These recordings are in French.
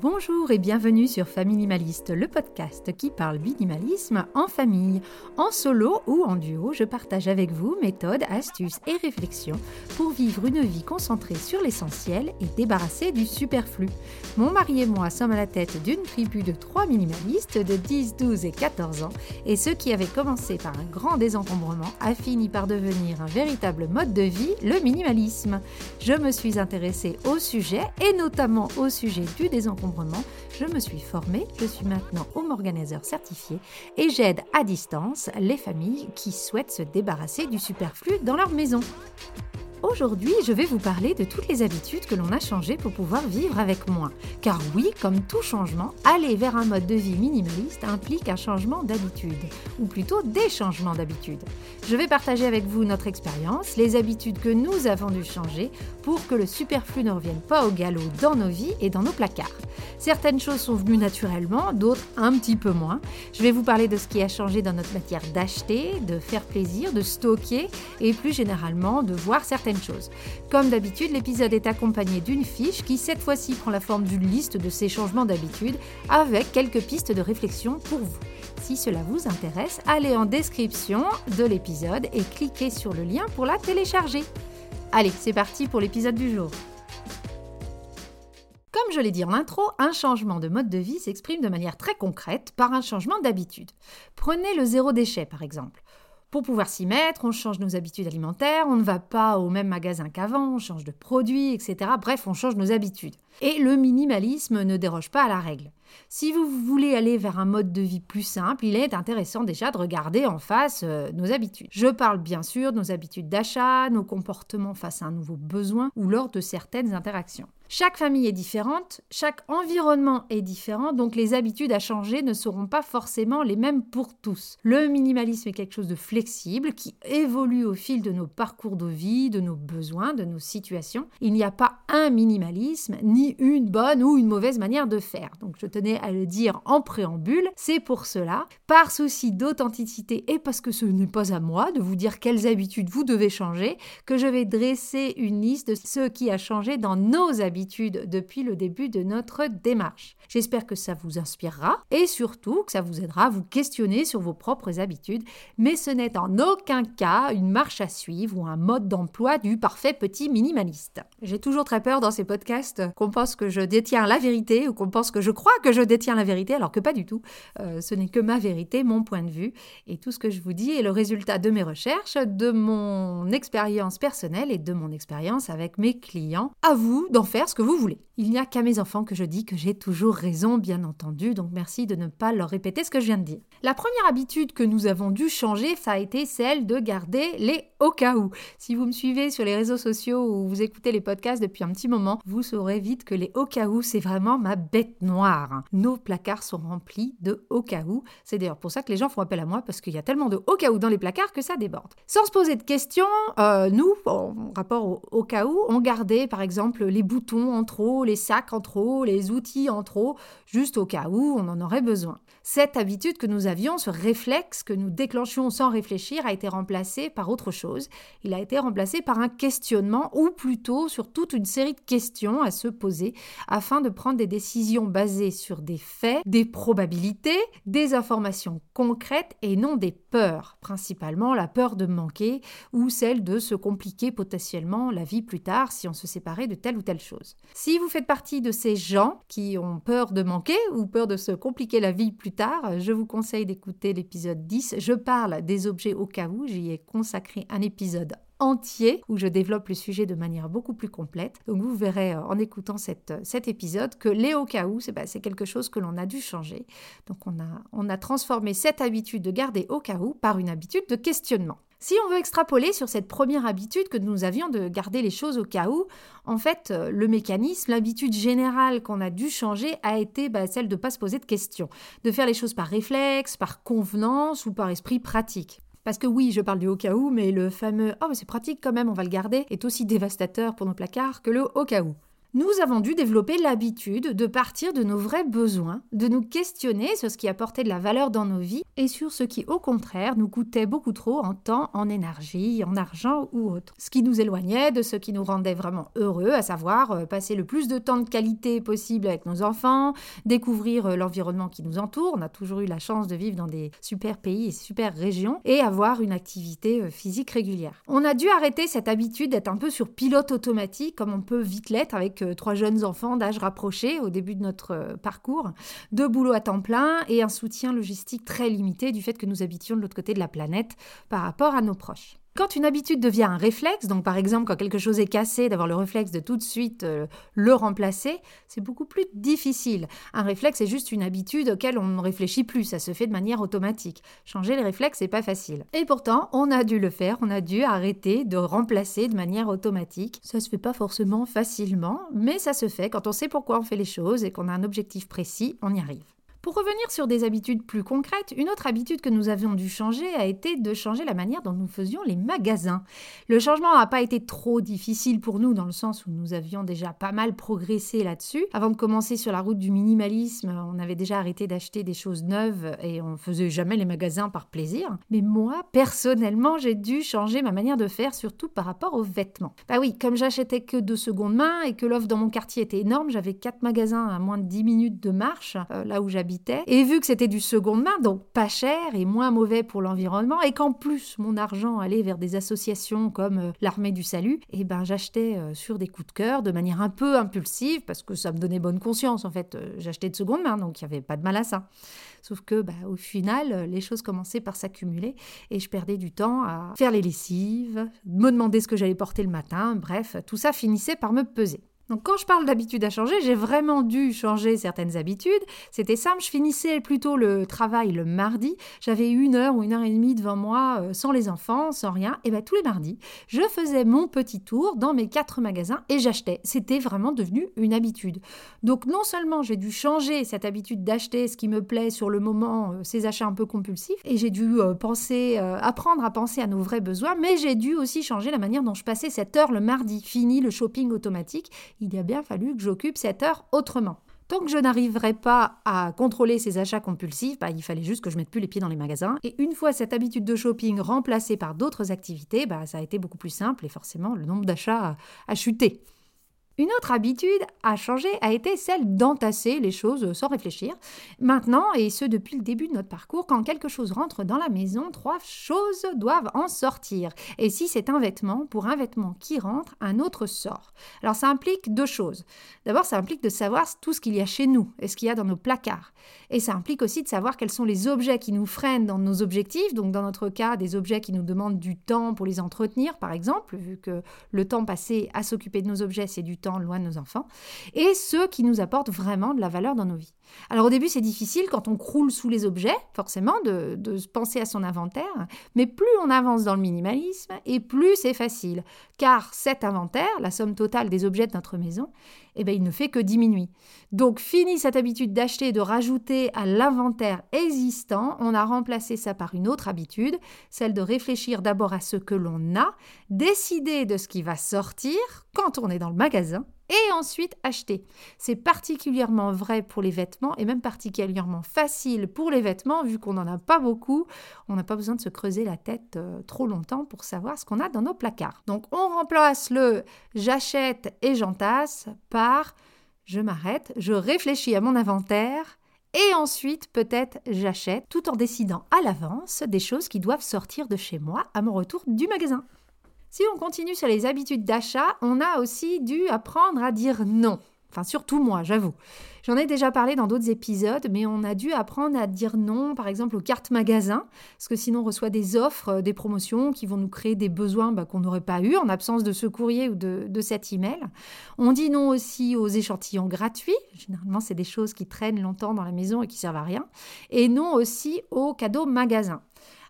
Bonjour et bienvenue sur Familimaliste, le podcast qui parle minimalisme en famille. En solo ou en duo, je partage avec vous méthodes, astuces et réflexions pour vivre une vie concentrée sur l'essentiel et débarrassée du superflu. Mon mari et moi sommes à la tête d'une tribu de trois minimalistes de 10, 12 et 14 ans et ce qui avait commencé par un grand désencombrement a fini par devenir un véritable mode de vie, le minimalisme. Je me suis intéressée au sujet et notamment au sujet du désencombrement je me suis formée, je suis maintenant home organizer certifié et j'aide à distance les familles qui souhaitent se débarrasser du superflu dans leur maison. Aujourd'hui, je vais vous parler de toutes les habitudes que l'on a changées pour pouvoir vivre avec moins. Car oui, comme tout changement, aller vers un mode de vie minimaliste implique un changement d'habitude, ou plutôt des changements d'habitude. Je vais partager avec vous notre expérience, les habitudes que nous avons dû changer pour que le superflu ne revienne pas au galop dans nos vies et dans nos placards. Certaines choses sont venues naturellement, d'autres un petit peu moins. Je vais vous parler de ce qui a changé dans notre matière d'acheter, de faire plaisir, de stocker et plus généralement de voir certaines Comme d'habitude, l'épisode est accompagné d'une fiche qui cette fois-ci prend la forme d'une liste de ces changements d'habitude avec quelques pistes de réflexion pour vous. Si cela vous intéresse, allez en description de l'épisode et cliquez sur le lien pour la télécharger. Allez, c'est parti pour l'épisode du jour. Comme je l'ai dit en intro, un changement de mode de vie s'exprime de manière très concrète par un changement d'habitude. Prenez le zéro déchet par exemple. Pour pouvoir s'y mettre, on change nos habitudes alimentaires, on ne va pas au même magasin qu'avant, on change de produit, etc. Bref, on change nos habitudes. Et le minimalisme ne déroge pas à la règle. Si vous voulez aller vers un mode de vie plus simple, il est intéressant déjà de regarder en face euh, nos habitudes. Je parle bien sûr de nos habitudes d'achat, nos comportements face à un nouveau besoin ou lors de certaines interactions. Chaque famille est différente, chaque environnement est différent, donc les habitudes à changer ne seront pas forcément les mêmes pour tous. Le minimalisme est quelque chose de flexible qui évolue au fil de nos parcours de vie, de nos besoins, de nos situations. Il n'y a pas un minimalisme, ni une bonne ou une mauvaise manière de faire. Donc je à le dire en préambule, c'est pour cela, par souci d'authenticité et parce que ce n'est pas à moi de vous dire quelles habitudes vous devez changer, que je vais dresser une liste de ce qui a changé dans nos habitudes depuis le début de notre démarche. J'espère que ça vous inspirera et surtout que ça vous aidera à vous questionner sur vos propres habitudes, mais ce n'est en aucun cas une marche à suivre ou un mode d'emploi du parfait petit minimaliste. J'ai toujours très peur dans ces podcasts qu'on pense que je détiens la vérité ou qu'on pense que je crois que je détiens la vérité alors que pas du tout. Euh, ce n'est que ma vérité, mon point de vue et tout ce que je vous dis est le résultat de mes recherches, de mon expérience personnelle et de mon expérience avec mes clients. À vous d'en faire ce que vous voulez. Il n'y a qu'à mes enfants que je dis que j'ai toujours raison, bien entendu, donc merci de ne pas leur répéter ce que je viens de dire. La première habitude que nous avons dû changer, ça a été celle de garder les au cas où. Si vous me suivez sur les réseaux sociaux ou vous écoutez les podcasts depuis un petit moment, vous saurez vite que les au cas où, c'est vraiment ma bête noire. Nos placards sont remplis de au cas où. C'est d'ailleurs pour ça que les gens font appel à moi parce qu'il y a tellement de au cas où dans les placards que ça déborde. Sans se poser de questions, euh, nous, en rapport au, au cas où, on gardait par exemple les boutons en trop, les sacs en trop, les outils en trop, juste au cas où on en aurait besoin. Cette habitude que nous avions, ce réflexe que nous déclenchions sans réfléchir, a été remplacé par autre chose. Il a été remplacé par un questionnement, ou plutôt sur toute une série de questions à se poser afin de prendre des décisions basées sur des faits, des probabilités, des informations concrètes et non des peurs, principalement la peur de manquer ou celle de se compliquer potentiellement la vie plus tard si on se séparait de telle ou telle chose. Si vous faites partie de ces gens qui ont peur de manquer ou peur de se compliquer la vie plus tard, je vous conseille d'écouter l'épisode 10. Je parle des objets au cas où, j'y ai consacré un épisode entier où je développe le sujet de manière beaucoup plus complète. Donc vous verrez euh, en écoutant euh, cet épisode que les au cas où, bah, c'est quelque chose que l'on a dû changer. Donc on a, on a transformé cette habitude de garder au cas où par une habitude de questionnement. Si on veut extrapoler sur cette première habitude que nous avions de garder les choses au cas où, en fait, euh, le mécanisme, l'habitude générale qu'on a dû changer a été bah, celle de ne pas se poser de questions, de faire les choses par réflexe, par convenance ou par esprit pratique. Parce que oui, je parle du au cas où, mais le fameux oh, mais c'est pratique quand même, on va le garder est aussi dévastateur pour nos placards que le au cas où. Nous avons dû développer l'habitude de partir de nos vrais besoins, de nous questionner sur ce qui apportait de la valeur dans nos vies et sur ce qui, au contraire, nous coûtait beaucoup trop en temps, en énergie, en argent ou autre. Ce qui nous éloignait de ce qui nous rendait vraiment heureux, à savoir euh, passer le plus de temps de qualité possible avec nos enfants, découvrir euh, l'environnement qui nous entoure. On a toujours eu la chance de vivre dans des super pays et super régions et avoir une activité euh, physique régulière. On a dû arrêter cette habitude d'être un peu sur pilote automatique comme on peut vite l'être avec trois jeunes enfants d'âge rapproché au début de notre euh, parcours, deux boulots à temps plein et un soutien logistique très limité du fait que nous habitions de l'autre côté de la planète par rapport à nos proches. Quand une habitude devient un réflexe, donc par exemple quand quelque chose est cassé, d'avoir le réflexe de tout de suite euh, le remplacer, c'est beaucoup plus difficile. Un réflexe est juste une habitude auquel on ne réfléchit plus, ça se fait de manière automatique. Changer les réflexes, c'est pas facile. Et pourtant, on a dû le faire, on a dû arrêter de remplacer de manière automatique. Ça se fait pas forcément facilement, mais ça se fait quand on sait pourquoi on fait les choses et qu'on a un objectif précis, on y arrive. Pour revenir sur des habitudes plus concrètes, une autre habitude que nous avions dû changer a été de changer la manière dont nous faisions les magasins. Le changement n'a pas été trop difficile pour nous dans le sens où nous avions déjà pas mal progressé là-dessus. Avant de commencer sur la route du minimalisme, on avait déjà arrêté d'acheter des choses neuves et on faisait jamais les magasins par plaisir. Mais moi, personnellement, j'ai dû changer ma manière de faire, surtout par rapport aux vêtements. Bah oui, comme j'achetais que de seconde main et que l'offre dans mon quartier était énorme, j'avais quatre magasins à moins de 10 minutes de marche, euh, là où et vu que c'était du seconde main, donc pas cher et moins mauvais pour l'environnement, et qu'en plus mon argent allait vers des associations comme euh, l'Armée du Salut, et eh ben j'achetais euh, sur des coups de cœur de manière un peu impulsive parce que ça me donnait bonne conscience en fait. Euh, j'achetais de seconde main, donc il n'y avait pas de mal à ça. Sauf que bah, au final, les choses commençaient par s'accumuler et je perdais du temps à faire les lessives, me demander ce que j'allais porter le matin, bref, tout ça finissait par me peser. Donc quand je parle d'habitude à changer, j'ai vraiment dû changer certaines habitudes. C'était simple, je finissais plutôt le travail le mardi. J'avais une heure ou une heure et demie devant moi euh, sans les enfants, sans rien. Et bien tous les mardis, je faisais mon petit tour dans mes quatre magasins et j'achetais. C'était vraiment devenu une habitude. Donc non seulement j'ai dû changer cette habitude d'acheter ce qui me plaît sur le moment, euh, ces achats un peu compulsifs, et j'ai dû euh, penser, apprendre à penser à nos vrais besoins, mais j'ai dû aussi changer la manière dont je passais cette heure le mardi. Fini le shopping automatique il a bien fallu que j'occupe cette heure autrement. Tant que je n'arriverai pas à contrôler ces achats compulsifs, bah, il fallait juste que je mette plus les pieds dans les magasins. Et une fois cette habitude de shopping remplacée par d'autres activités, bah, ça a été beaucoup plus simple et forcément le nombre d'achats a chuté. Une autre habitude à changer a été celle d'entasser les choses sans réfléchir. Maintenant, et ce depuis le début de notre parcours, quand quelque chose rentre dans la maison, trois choses doivent en sortir. Et si c'est un vêtement, pour un vêtement qui rentre, un autre sort. Alors ça implique deux choses. D'abord, ça implique de savoir tout ce qu'il y a chez nous et ce qu'il y a dans nos placards. Et ça implique aussi de savoir quels sont les objets qui nous freinent dans nos objectifs. Donc dans notre cas, des objets qui nous demandent du temps pour les entretenir, par exemple, vu que le temps passé à s'occuper de nos objets, c'est du temps loin de nos enfants, et ceux qui nous apportent vraiment de la valeur dans nos vies. Alors au début, c'est difficile quand on croule sous les objets, forcément, de, de penser à son inventaire, mais plus on avance dans le minimalisme, et plus c'est facile, car cet inventaire, la somme totale des objets de notre maison, eh bien, il ne fait que diminuer. Donc, fini cette habitude d'acheter et de rajouter à l'inventaire existant. On a remplacé ça par une autre habitude, celle de réfléchir d'abord à ce que l'on a, décider de ce qui va sortir quand on est dans le magasin et ensuite acheter. C'est particulièrement vrai pour les vêtements et même particulièrement facile pour les vêtements vu qu'on n'en a pas beaucoup. On n'a pas besoin de se creuser la tête euh, trop longtemps pour savoir ce qu'on a dans nos placards. Donc on remplace le j'achète et j'entasse par je m'arrête, je réfléchis à mon inventaire et ensuite peut-être j'achète tout en décidant à l'avance des choses qui doivent sortir de chez moi à mon retour du magasin. Si on continue sur les habitudes d'achat, on a aussi dû apprendre à dire non. Enfin, surtout moi, j'avoue. J'en ai déjà parlé dans d'autres épisodes, mais on a dû apprendre à dire non, par exemple, aux cartes magasins, parce que sinon on reçoit des offres, euh, des promotions qui vont nous créer des besoins bah, qu'on n'aurait pas eu en absence de ce courrier ou de, cet email. On dit non aussi aux échantillons gratuits. Généralement, c'est des choses qui traînent longtemps dans la maison et qui servent à rien. Et non aussi aux cadeaux magasins.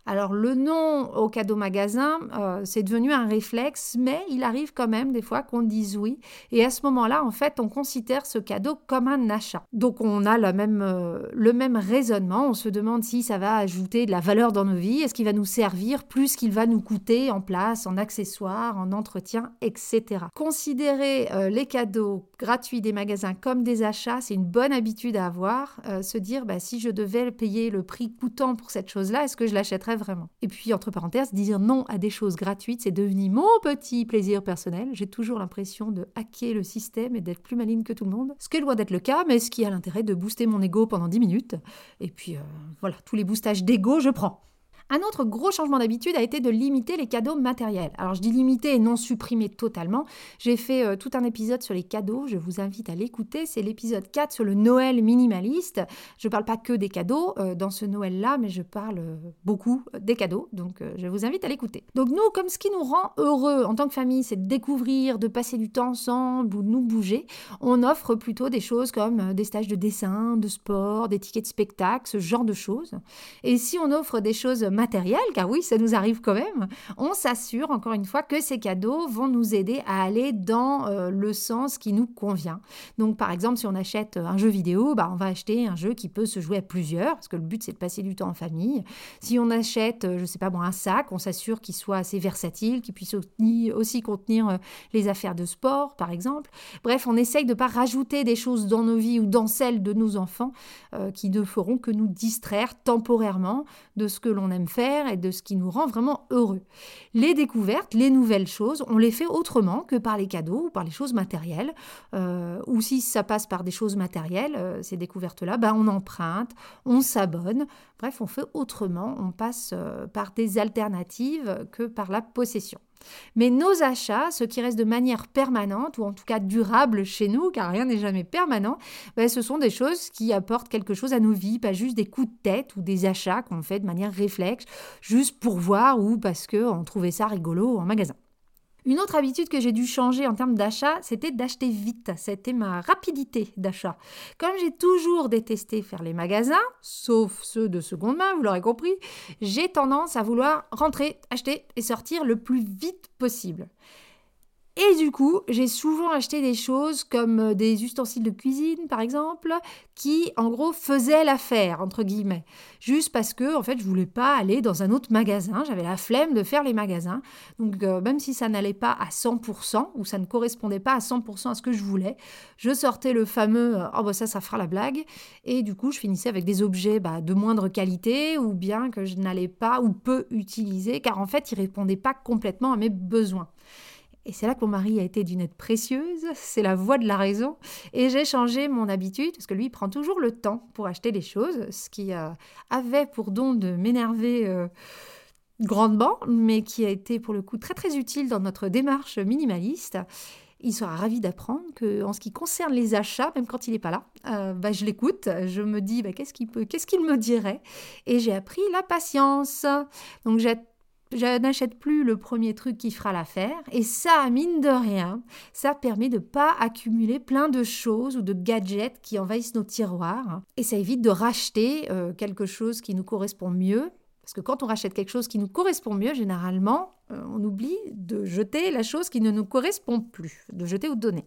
Alors le nom au cadeau magasin, euh, c'est devenu un réflexe, mais il arrive quand même des fois qu'on dise oui. Et à ce moment-là, en fait, on considère ce cadeau comme un achat. Donc on a même, euh, le même raisonnement. On se demande si ça va ajouter de la valeur dans nos vies, est-ce qu'il va nous servir plus qu'il va nous coûter en place, en accessoires, en entretien, etc. Considérer euh, les cadeaux gratuits des magasins comme des achats, c'est une bonne habitude à avoir. se dire, bah, si je devais payer le prix coûtant pour cette chose-là, est-ce que je l'achèterais Et puis, entre parenthèses, dire non à des choses gratuites, c'est devenu mon petit plaisir personnel. J'ai toujours l'impression de hacker le système et d'être plus maligne que tout le monde. Ce qui est loin d'être le cas, mais ce qui a l'intérêt de booster mon ego pendant 10 minutes. Et puis, euh, voilà, tous les boostages d'ego, je prends. Un autre gros changement d'habitude a été de limiter les cadeaux matériels. Alors je dis limiter et non supprimer totalement. J'ai fait euh, tout un épisode sur les cadeaux, je vous invite à l'écouter. C'est l'épisode 4 sur le Noël minimaliste. Je ne parle pas que des cadeaux euh, dans ce Noël-là, mais je parle euh, beaucoup des cadeaux. Donc je vous invite à l'écouter. Donc nous, comme ce qui nous rend heureux en tant que famille, c'est de découvrir, de passer du temps ensemble de nous bouger, on offre plutôt des choses comme des stages de dessin, de sport, des tickets de spectacle, ce genre de choses. Et si on offre des choses car oui, ça nous arrive quand même, on s'assure encore une fois que ces cadeaux vont nous aider à aller dans euh, le sens qui nous convient. Donc par exemple, si on achète un jeu vidéo, bah, on va acheter un jeu qui peut se jouer à plusieurs, parce que le but c'est de passer du temps en famille. Si on achète, euh, je sais pas bon, un sac, on s'assure qu'il soit assez versatile, qu'il puisse aussi contenir euh, les affaires de sport, par exemple. Bref, on essaye de ne pas rajouter des choses dans nos vies ou dans celles de nos enfants qui ne feront que nous distraire temporairement de ce que l'on aime faire et de ce qui nous rend vraiment heureux. Les découvertes, les nouvelles choses, on les fait autrement que par les cadeaux ou par les choses matérielles. Euh, ou si ça passe par des choses matérielles, euh, ces découvertes-là, ben on emprunte, on s'abonne. Bref, on fait autrement, on passe euh, par des alternatives que par la possession. Mais nos achats, ce qui reste de manière permanente, ou en tout cas durable chez nous, car rien n'est jamais permanent, ben, ce sont des choses qui apportent quelque chose à nos vies, pas juste des coups de tête ou des achats qu'on fait de manière réflexe, juste pour voir ou parce qu'on trouvait ça rigolo en magasin. Une autre habitude que j'ai dû changer en termes d'achat, c'était d'acheter vite. C'était ma rapidité d'achat. Comme j'ai toujours détesté faire les magasins, sauf ceux de seconde main, vous l'aurez compris, j'ai tendance à vouloir rentrer, acheter et sortir le plus vite possible. Et du coup, j'ai souvent acheté des choses comme euh, des ustensiles de cuisine, par exemple, qui, en gros, faisaient l'affaire, entre guillemets. Juste parce que, en fait, je voulais pas aller dans un autre magasin. J'avais la flemme de faire les magasins. Donc, euh, même si ça n'allait pas à 100%, ou ça ne correspondait pas à 100% à ce que je voulais, je sortais le fameux euh, « oh, bah ça, ça fera la blague ». Et du coup, je finissais avec des objets bah, de moindre qualité, ou bien que je n'allais pas ou peu utiliser, car en fait, ils répondaient pas complètement à mes besoins. Et c'est là que mon mari a été d'une aide précieuse, c'est la voix de la raison. Et j'ai changé mon habitude, parce que lui, il prend toujours le temps pour acheter les choses, ce qui euh, avait pour don de m'énerver euh, grandement, mais qui a été pour le coup très très utile dans notre démarche minimaliste. Il sera ravi d'apprendre que, en ce qui concerne les achats, même quand il n'est pas là, euh, bah, je l'écoute, je me dis bah, qu'est-ce qu'il peut, qu'est-ce qu'il me dirait, et j'ai appris la patience. Donc j'ai je n'achète plus le premier truc qui fera l'affaire. Et ça, mine de rien, ça permet de ne pas accumuler plein de choses ou de gadgets qui envahissent nos tiroirs. Et ça évite de racheter euh, quelque chose qui nous correspond mieux. Parce que quand on rachète quelque chose qui nous correspond mieux, généralement, euh, on oublie de jeter la chose qui ne nous correspond plus, de jeter ou de donner.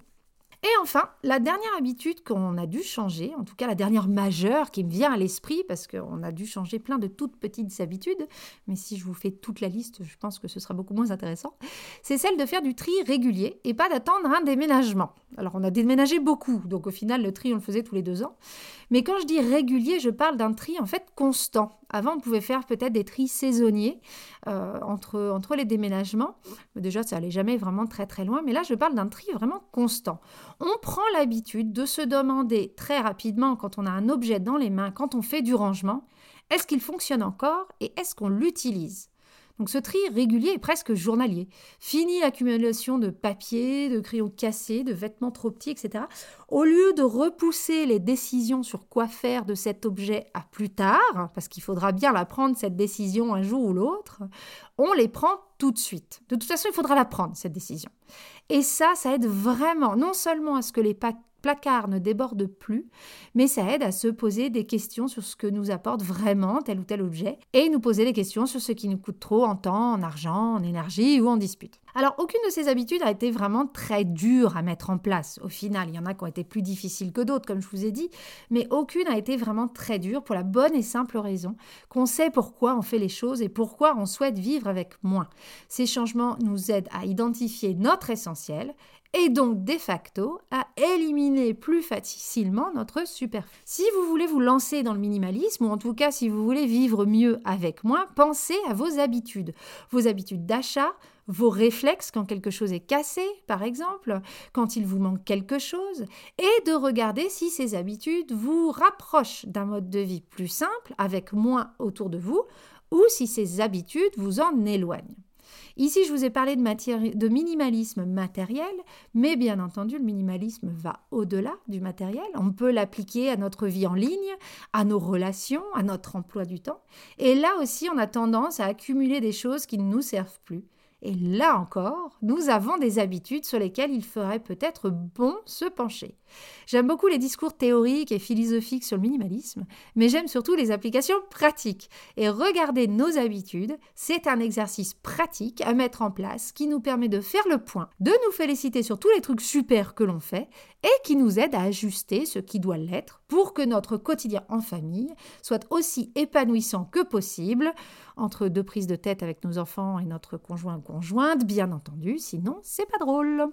Et enfin, la dernière habitude qu'on a dû changer, en tout cas la dernière majeure qui me vient à l'esprit, parce qu'on a dû changer plein de toutes petites habitudes, mais si je vous fais toute la liste, je pense que ce sera beaucoup moins intéressant, c'est celle de faire du tri régulier et pas d'attendre un déménagement. Alors on a déménagé beaucoup, donc au final le tri on le faisait tous les deux ans. Mais quand je dis régulier, je parle d'un tri en fait constant. Avant, on pouvait faire peut-être des tris saisonniers euh, entre, les déménagements. déjà, ça allait jamais vraiment très très loin. Mais là, je parle d'un tri vraiment constant. On prend l'habitude de se demander très rapidement, quand on a un objet dans les mains, quand on fait du rangement, est-ce qu'il fonctionne encore et est-ce qu'on l'utilise? Donc ce tri régulier est presque journalier. Fini l'accumulation de papier, de crayons cassés, de vêtements trop petits, etc. Au lieu de repousser les décisions sur quoi faire de cet objet à plus tard, parce qu'il faudra bien la prendre cette décision un jour ou l'autre, on les prend tout de suite. De toute façon, il faudra la prendre, cette décision. Et ça, ça aide vraiment non seulement à ce que les placard ne déborde plus, mais ça aide à se poser des questions sur ce que nous apporte vraiment tel ou tel objet et nous poser des questions sur ce qui nous coûte trop en temps, en argent, en énergie ou en dispute. Alors, aucune de ces habitudes a été vraiment très dure à mettre en place. Au final, il y en a qui ont été plus difficiles que d'autres, comme je vous ai dit, mais aucune a été vraiment très dure pour la bonne et simple raison qu'on sait pourquoi on fait les choses et pourquoi on souhaite vivre avec moins. Ces changements nous aident à identifier notre essentiel et donc de facto à éliminer plus facilement notre superflu. Si vous voulez vous lancer dans le minimalisme, ou en tout cas si vous voulez vivre mieux avec moins, pensez à vos habitudes, vos habitudes d'achat, vos réflexes quand quelque chose est cassé, par exemple, quand il vous manque quelque chose, et de regarder si ces habitudes vous rapprochent d'un mode de vie plus simple, avec moins autour de vous, ou si ces habitudes vous en éloignent. Ici, je vous ai parlé de, minimalisme matériel, mais bien entendu, le minimalisme va au-delà du matériel. On peut l'appliquer à notre vie en ligne, à nos relations, à notre emploi du temps. Et là aussi, on a tendance à accumuler des choses qui ne nous servent plus. Et là encore, nous avons des habitudes sur lesquelles il ferait peut-être bon se pencher. J'aime beaucoup les discours théoriques et philosophiques sur le minimalisme, mais j'aime surtout les applications pratiques. Et regarder nos habitudes, c'est un exercice pratique à mettre en place qui nous permet de faire le point, de nous féliciter sur tous les trucs super que l'on fait et qui nous aide à ajuster ce qui doit l'être pour que notre quotidien en famille soit aussi épanouissant que possible, entre deux prises de tête avec nos enfants et notre conjoint ou conjointe, bien entendu, sinon c'est pas drôle.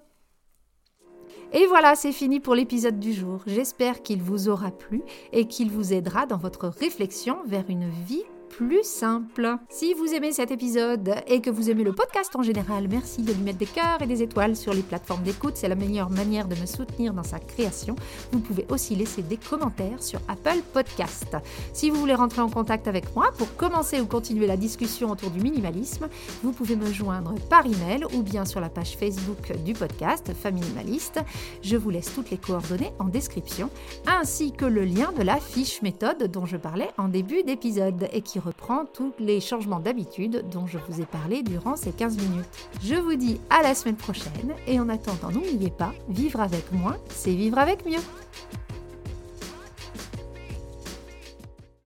Et voilà, c'est fini pour l'épisode du jour. J'espère qu'il vous aura plu et qu'il vous aidera dans votre réflexion vers une vie plus simple. Si vous aimez cet épisode et que vous aimez le podcast en général, merci de lui mettre des cœurs et des étoiles sur les plateformes d'écoute. C'est la meilleure manière de me soutenir dans sa création. Vous pouvez aussi laisser des commentaires sur Apple Podcast. Si vous voulez rentrer en contact avec moi pour commencer ou continuer la discussion autour du minimalisme, vous pouvez me joindre par email ou bien sur la page Facebook du podcast Faminimaliste. Je vous laisse toutes les coordonnées en description, ainsi que le lien de la fiche méthode dont je parlais en début d'épisode et qui reprend tous les changements d'habitude dont je vous ai parlé durant ces 15 minutes. Je vous dis à la semaine prochaine et en attendant, n'oubliez pas, vivre avec moins, c'est vivre avec mieux.